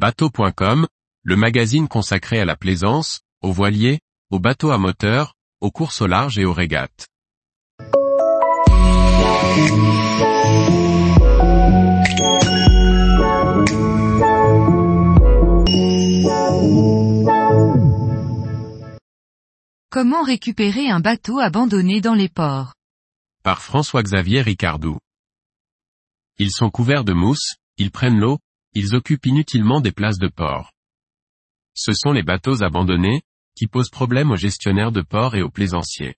Bateau.com, le magazine consacré à la plaisance, aux voiliers, aux bateaux à moteur, aux courses au large et aux régates. Comment récupérer un bateau abandonné dans les ports? Par François-Xavier Ricardou. Ils sont couverts de mousse, ils prennent l'eau, ils occupent inutilement des places de port. Ce sont les bateaux abandonnés, qui posent problème aux gestionnaires de port et aux plaisanciers.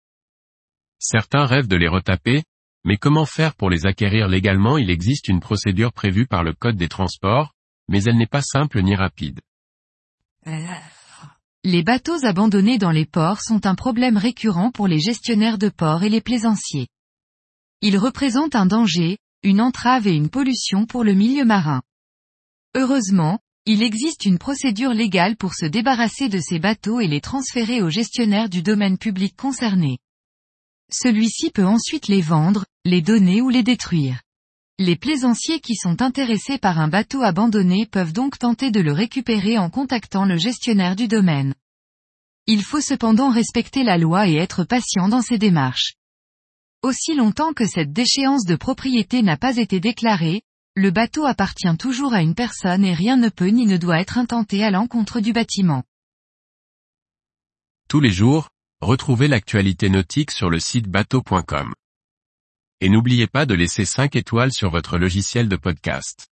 Certains rêvent de les retaper, mais comment faire pour les acquérir légalement? Il existe une procédure prévue par le Code des transports, mais elle n'est pas simple ni rapide. Les bateaux abandonnés dans les ports sont un problème récurrent pour les gestionnaires de ports et les plaisanciers. Ils représentent un danger, une entrave et une pollution pour le milieu marin. Heureusement, il existe une procédure légale pour se débarrasser de ces bateaux et les transférer au gestionnaire du domaine public concerné. Celui-ci peut ensuite les vendre, les donner ou les détruire. Les plaisanciers qui sont intéressés par un bateau abandonné peuvent donc tenter de le récupérer en contactant le gestionnaire du domaine. Il faut cependant respecter la loi et être patient dans ces démarches. Aussi longtemps que cette déchéance de propriété n'a pas été déclarée, le bateau appartient toujours à une personne et rien ne peut ni ne doit être intenté à l'encontre du bâtiment. Tous les jours, retrouvez l'actualité nautique sur le site bateau.com. Et n'oubliez pas de laisser 5 étoiles sur votre logiciel de podcast.